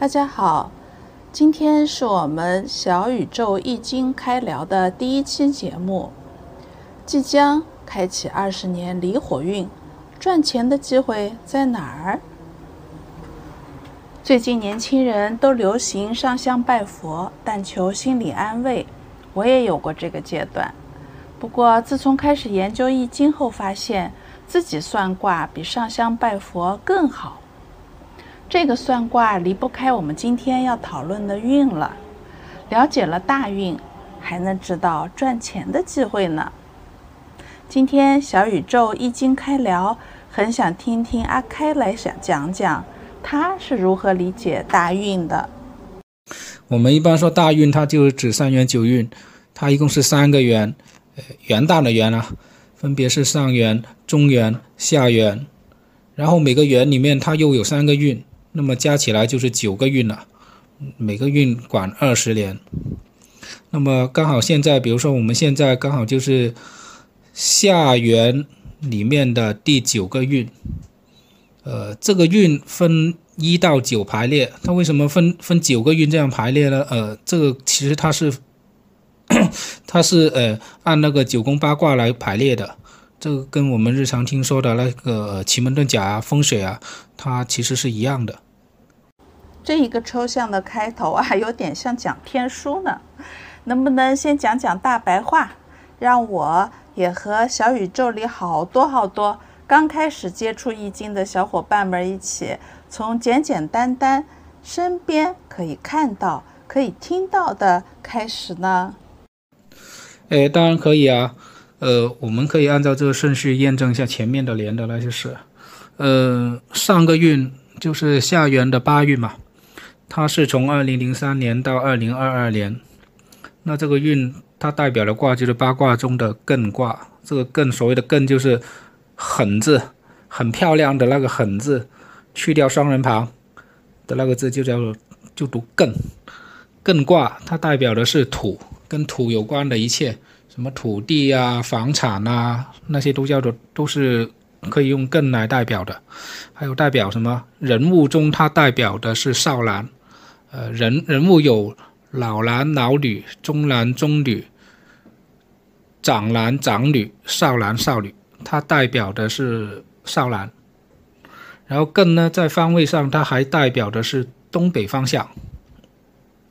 大家好，今天是我们小宇宙易经开聊的第一期节目，即将开启二十年离火运，赚钱的机会在哪儿？最近年轻人都流行上香拜佛，但求心理安慰，我也有过这个阶段。不过自从开始研究易经后，发现自己算卦比上香拜佛更好。这个算卦离不开我们今天要讨论的运了。了解了大运，还能知道赚钱的机会呢。今天小宇宙易经开聊，很想听听阿开来想讲讲他是如何理解大运的。我们一般说大运，它就是指三元九运，它一共是三个元，呃，元旦的元啊，分别是上元、中元、下元，然后每个元里面它又有三个运。那么加起来就是九个运了，每个运管二十年。那么刚好现在，比如说我们现在刚好就是下元里面的第九个运。呃，这个运分一到九排列，它为什么分分九个运这样排列呢？呃，这个其实它是 它是呃按那个九宫八卦来排列的。这个跟我们日常听说的那个奇门遁甲啊、风水啊，它其实是一样的。这一个抽象的开头啊，有点像讲天书呢。能不能先讲讲大白话，让我也和小宇宙里好多好多刚开始接触易经的小伙伴们一起，从简简单单身边可以看到、可以听到的开始呢？哎，当然可以啊。呃，我们可以按照这个顺序验证一下前面的连的那些事。呃，上个运就是下元的八运嘛。它是从二零零三年到二零二二年，那这个运它代表的卦就是八卦中的艮卦。这个艮所谓的艮就是狠字，很漂亮的那个狠字，去掉双人旁的那个字就叫做就读艮。艮卦它代表的是土，跟土有关的一切，什么土地啊、房产啊，那些都叫做都是。可以用艮来代表的，还有代表什么人物中，它代表的是少男。呃，人人物有老男、老女、中男、中女、长男、长女、少男、少女，它代表的是少男。然后艮呢，在方位上，它还代表的是东北方向。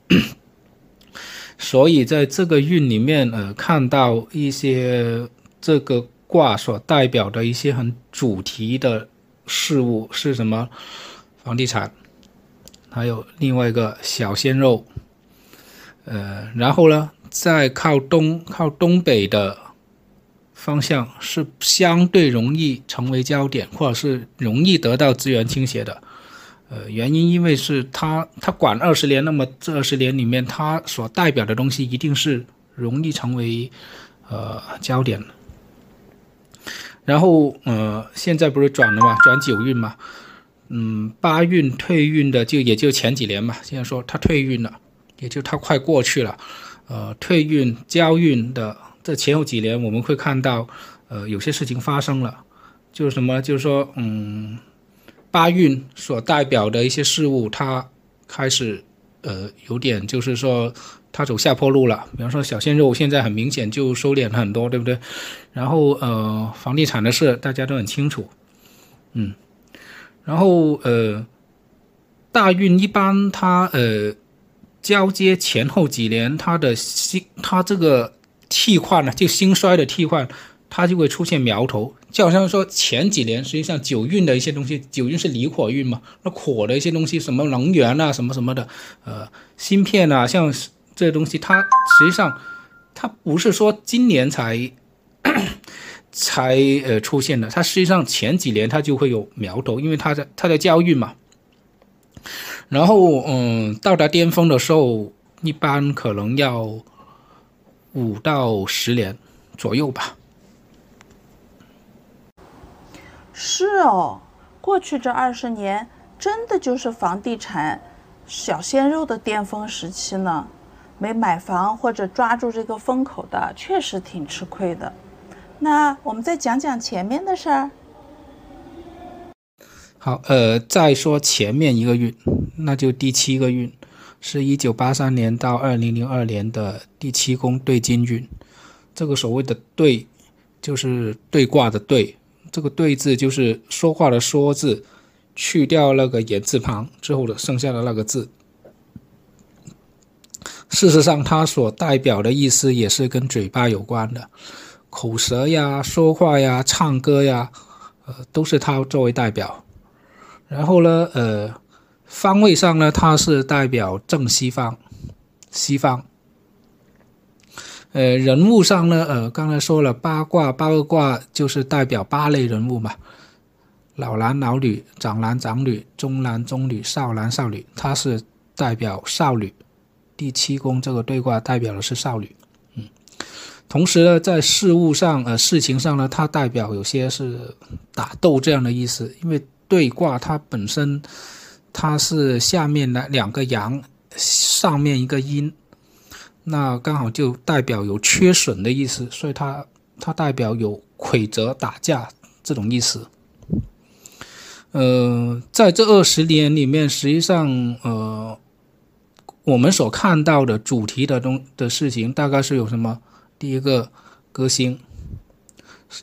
所以在这个运里面，呃，看到一些这个卦所代表的一些很主题的事物是什么？房地产。还有另外一个小鲜肉，呃，然后呢，在靠东、靠东北的方向是相对容易成为焦点，或者是容易得到资源倾斜的。呃，原因因为是他他管二十年，那么这二十年里面他所代表的东西一定是容易成为呃焦点然后呃，现在不是转了嘛，转九运嘛。嗯，八运退运的就也就前几年嘛，现在说它退运了，也就它快过去了。呃，退运交运的这前后几年，我们会看到，呃，有些事情发生了，就是什么，就是说，嗯，八运所代表的一些事物，它开始，呃，有点就是说，它走下坡路了。比方说小鲜肉，现在很明显就收敛很多，对不对？然后，呃，房地产的事大家都很清楚，嗯。然后呃，大运一般它呃交接前后几年，它的兴它这个替换呢，就兴衰的替换，它就会出现苗头。就好像说前几年实际上九运的一些东西，九运是离火运嘛，那火的一些东西，什么能源啊，什么什么的，呃，芯片啊，像这些东西，它实际上它不是说今年才。才呃出现的，它实际上前几年它就会有苗头，因为它在它在教育嘛。然后嗯，到达巅峰的时候，一般可能要五到十年左右吧。是哦，过去这二十年真的就是房地产小鲜肉的巅峰时期呢。没买房或者抓住这个风口的，确实挺吃亏的。那我们再讲讲前面的事儿。好，呃，再说前面一个运，那就第七个运，是一九八三年到二零零二年的第七宫对金运。这个所谓的对，就是对卦的对，这个对字就是说话的说字，去掉那个言字旁之后的剩下的那个字。事实上，它所代表的意思也是跟嘴巴有关的，口舌呀、说话呀、唱歌呀，呃，都是他作为代表。然后呢，呃，方位上呢，他是代表正西方，西方。呃，人物上呢，呃，刚才说了八卦，八个卦就是代表八类人物嘛，老男老女、长男长女、中男中女、少男少女，他是代表少女。第七宫这个对卦代表的是少女，同时呢，在事物上，呃，事情上呢，它代表有些是打斗这样的意思，因为对卦它本身它是下面的两个阳，上面一个阴。那刚好就代表有缺损的意思，所以它它代表有魁折打架这种意思。呃，在这二十年里面，实际上呃，我们所看到的主题的东的事情，大概是有什么？第一个歌星，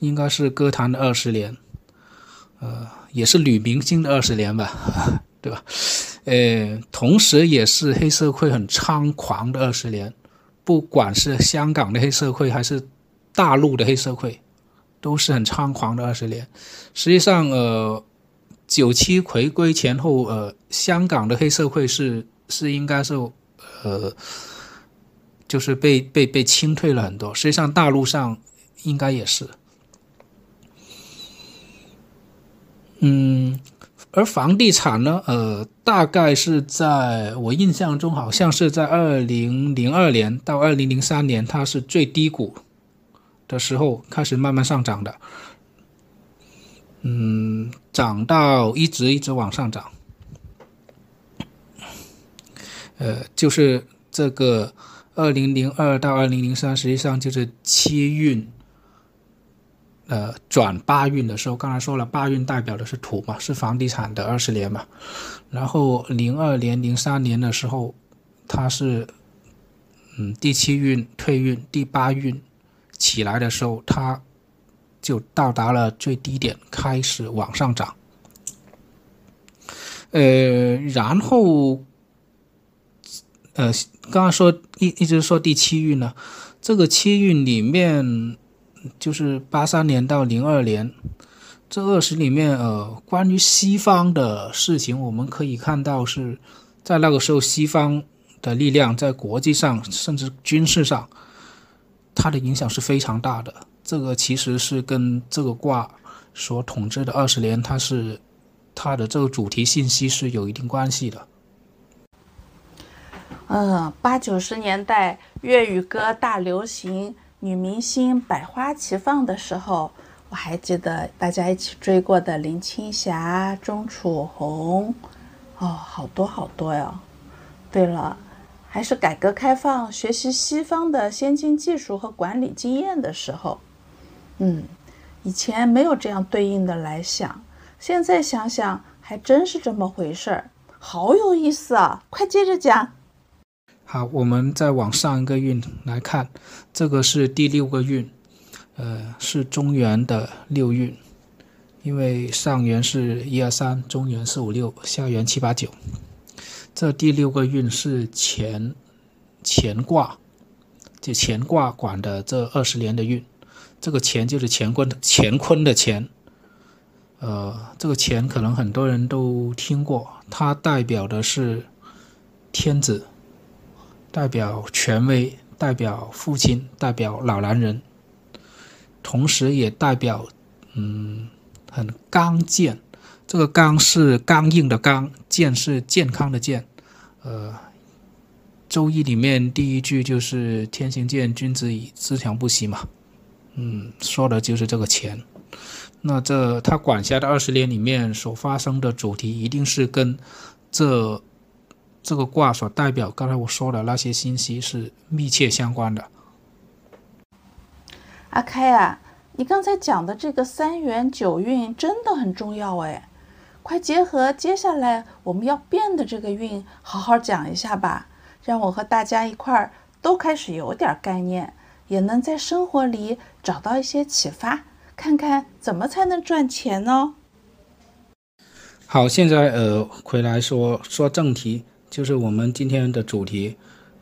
应该是歌坛的二十年，呃，也是女明星的二十年吧，对吧？呃，同时也是黑社会很猖狂的二十年。不管是香港的黑社会还是大陆的黑社会，都是很猖狂的二十年。实际上，呃，九七回归前后，呃，香港的黑社会是是应该是，呃，就是被被被清退了很多。实际上，大陆上应该也是，嗯。而房地产呢，呃，大概是在我印象中，好像是在二零零二年到二零零三年，它是最低谷的时候开始慢慢上涨的，嗯，涨到一直一直往上涨，呃，就是这个二零零二到二零零三，实际上就是七运。呃，转八运的时候，刚才说了，八运代表的是土嘛，是房地产的二十年嘛。然后零二年、零三年的时候，它是嗯第七运退运，第八运起来的时候，它就到达了最低点，开始往上涨。呃，然后呃，刚刚说一一直说第七运呢，这个七运里面。就是八三年到零二年这二十里面，呃，关于西方的事情，我们可以看到是在那个时候，西方的力量在国际上甚至军事上，它的影响是非常大的。这个其实是跟这个卦所统治的二十年，它是它的这个主题信息是有一定关系的。嗯，八九十年代粤语歌大流行。女明星百花齐放的时候，我还记得大家一起追过的林青霞、钟楚红，哦，好多好多哟。对了，还是改革开放学习西方的先进技术和管理经验的时候。嗯，以前没有这样对应的来想，现在想想还真是这么回事儿，好有意思啊！快接着讲。好，我们再往上一个运来看，这个是第六个运，呃，是中原的六运，因为上元是一二三，中元四五六，下元七八九，这第六个运是乾乾卦，就乾卦管的这二十年的运，这个乾就是乾坤乾坤的乾，呃，这个乾可能很多人都听过，它代表的是天子。代表权威，代表父亲，代表老男人，同时也代表，嗯，很刚健。这个“刚”是刚硬的“刚”，“健”是健康的“健”。呃，《周易》里面第一句就是“天行健，君子以自强不息”嘛。嗯，说的就是这个钱。那这他管辖的二十年里面所发生的主题，一定是跟这。这个卦所代表，刚才我说的那些信息是密切相关的。阿开啊，你刚才讲的这个三元九运真的很重要哎，快结合接下来我们要变的这个运，好好讲一下吧，让我和大家一块儿都开始有点概念，也能在生活里找到一些启发，看看怎么才能赚钱呢？好，现在呃回来说说正题，就是我们今天的主题，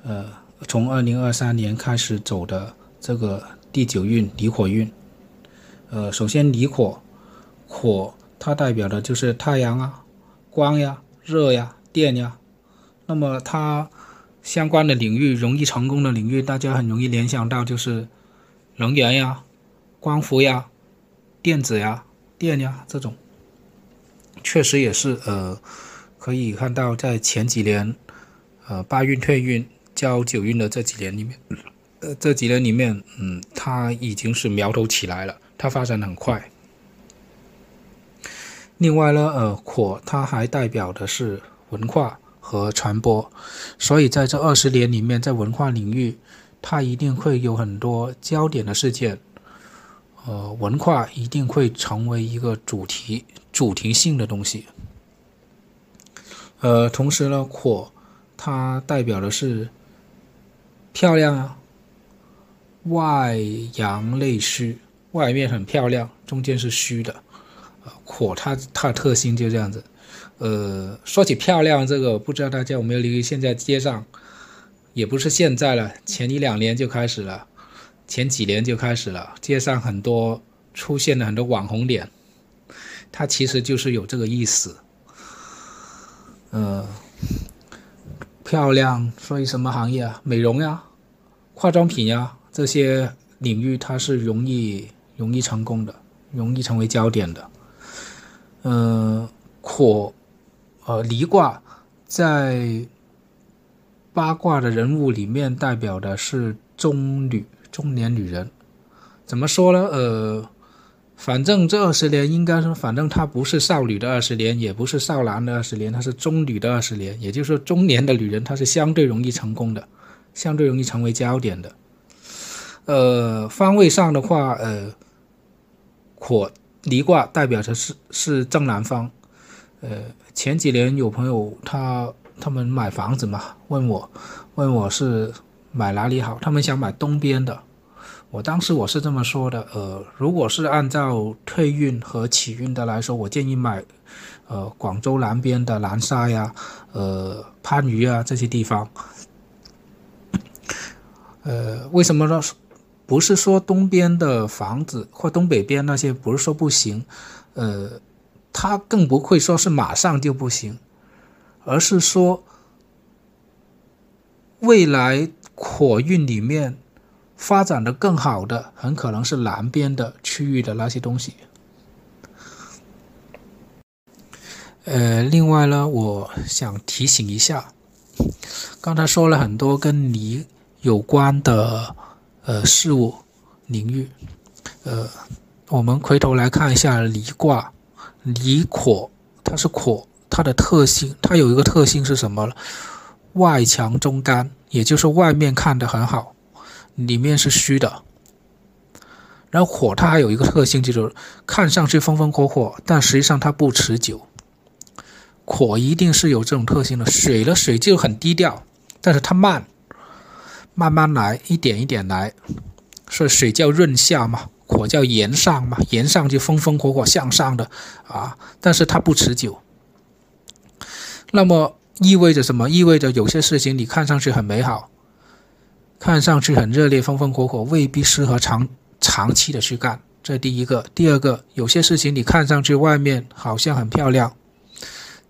呃，从二零二三年开始走的这个第九运离火运。呃，首先离火，火。它代表的就是太阳啊，光呀，热呀，电呀。那么它相关的领域容易成功的领域，大家很容易联想到就是能源呀、光伏呀、电子呀、电呀这种。确实也是，呃，可以看到在前几年，呃，八运退运交九运的这几年里面，呃，这几年里面，嗯，它已经是苗头起来了，它发展很快。另外呢，呃，火它还代表的是文化和传播，所以在这二十年里面，在文化领域，它一定会有很多焦点的事件，呃，文化一定会成为一个主题、主题性的东西。呃，同时呢，火它代表的是漂亮啊，外阳内虚，外面很漂亮，中间是虚的。呃火它它的特性就这样子，呃，说起漂亮这个，不知道大家有没有留意？现在街上，也不是现在了，前一两年就开始了，前几年就开始了，街上很多出现了很多网红脸，它其实就是有这个意思，呃，漂亮，所以什么行业啊？美容呀、化妆品呀这些领域，它是容易容易成功的，容易成为焦点的。嗯，火，呃，离卦在八卦的人物里面代表的是中女，中年女人。怎么说呢？呃，反正这二十年应该说，反正她不是少女的二十年，也不是少男的二十年，她是中女的二十年。也就是说，中年的女人她是相对容易成功的，相对容易成为焦点的。呃，方位上的话，呃，火。离卦代表的是是正南方，呃，前几年有朋友他他们买房子嘛，问我问我是买哪里好，他们想买东边的，我当时我是这么说的，呃，如果是按照退运和起运的来说，我建议买呃广州南边的南沙呀，呃番禺啊这些地方，呃，为什么呢？不是说东边的房子或东北边那些不是说不行，呃，它更不会说是马上就不行，而是说未来火运里面发展的更好的，很可能是南边的区域的那些东西。呃，另外呢，我想提醒一下，刚才说了很多跟你有关的。呃，事物领域，呃，我们回头来看一下离卦，离火，它是火，它的特性，它有一个特性是什么？外强中干，也就是外面看的很好，里面是虚的。然后火它还有一个特性，就是看上去风风火火，但实际上它不持久。火一定是有这种特性的。水的水就很低调，但是它慢。慢慢来，一点一点来，所以水叫润下嘛，火叫炎上嘛，炎上就风风火火向上的啊，但是它不持久。那么意味着什么？意味着有些事情你看上去很美好，看上去很热烈，风风火火，未必适合长长期的去干。这第一个，第二个，有些事情你看上去外面好像很漂亮，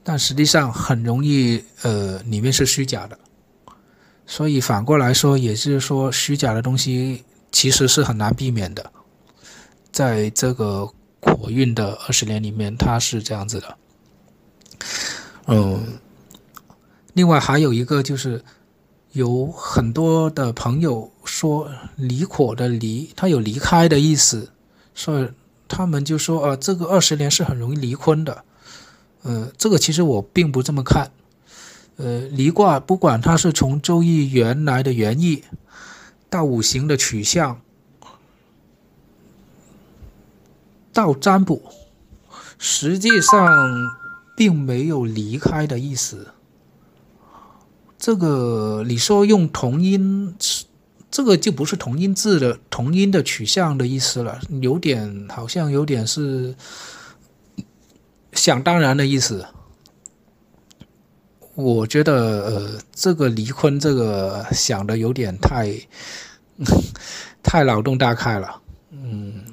但实际上很容易，呃，里面是虚假的。所以反过来说，也就是说，虚假的东西其实是很难避免的。在这个火运的二十年里面，它是这样子的。嗯，另外还有一个就是，有很多的朋友说“离火”的“离”，它有离开的意思，所以他们就说：“呃，这个二十年是很容易离婚的。”呃，这个其实我并不这么看。呃，离卦不管它是从周易原来的原意，到五行的取向，到占卜，实际上并没有离开的意思。这个你说用同音，这个就不是同音字的同音的取向的意思了，有点好像有点是想当然的意思。我觉得呃，这个离婚这个想的有点太 太脑洞大开了，嗯，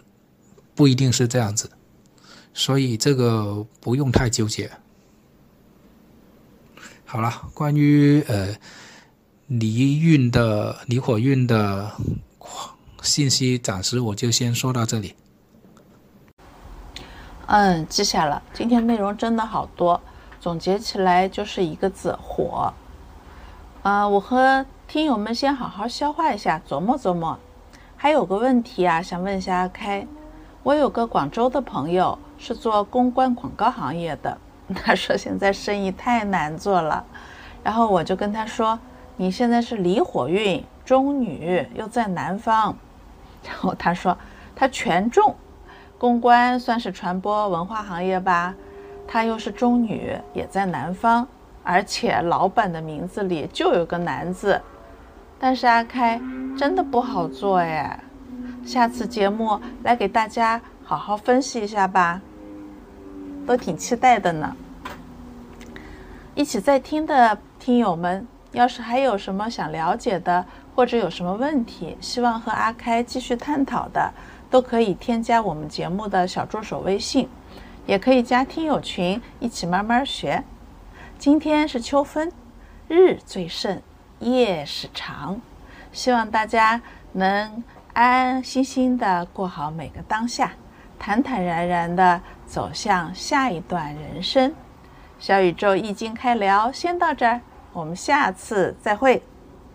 不一定是这样子，所以这个不用太纠结。好了，关于呃离运的离火运的信息，暂时我就先说到这里。嗯，记下了。今天内容真的好多，总结起来就是一个字：火。啊，我和听友们先好好消化一下，琢磨琢磨。还有个问题啊，想问一下阿开。我有个广州的朋友是做公关广告行业的。他说现在生意太难做了，然后我就跟他说：“你现在是离火运中女，又在南方。”然后他说他全中，公关算是传播文化行业吧，他又是中女，也在南方，而且老板的名字里就有个男字。但是阿开真的不好做哎，下次节目来给大家好好分析一下吧。都挺期待的呢。一起在听的听友们，要是还有什么想了解的，或者有什么问题，希望和阿开继续探讨的，都可以添加我们节目的小助手微信，也可以加听友群，一起慢慢学。今天是秋分，日最盛，夜是长，希望大家能安安心心的过好每个当下。坦坦然然的走向下一段人生。小宇宙易经开聊，先到这儿，我们下次再会。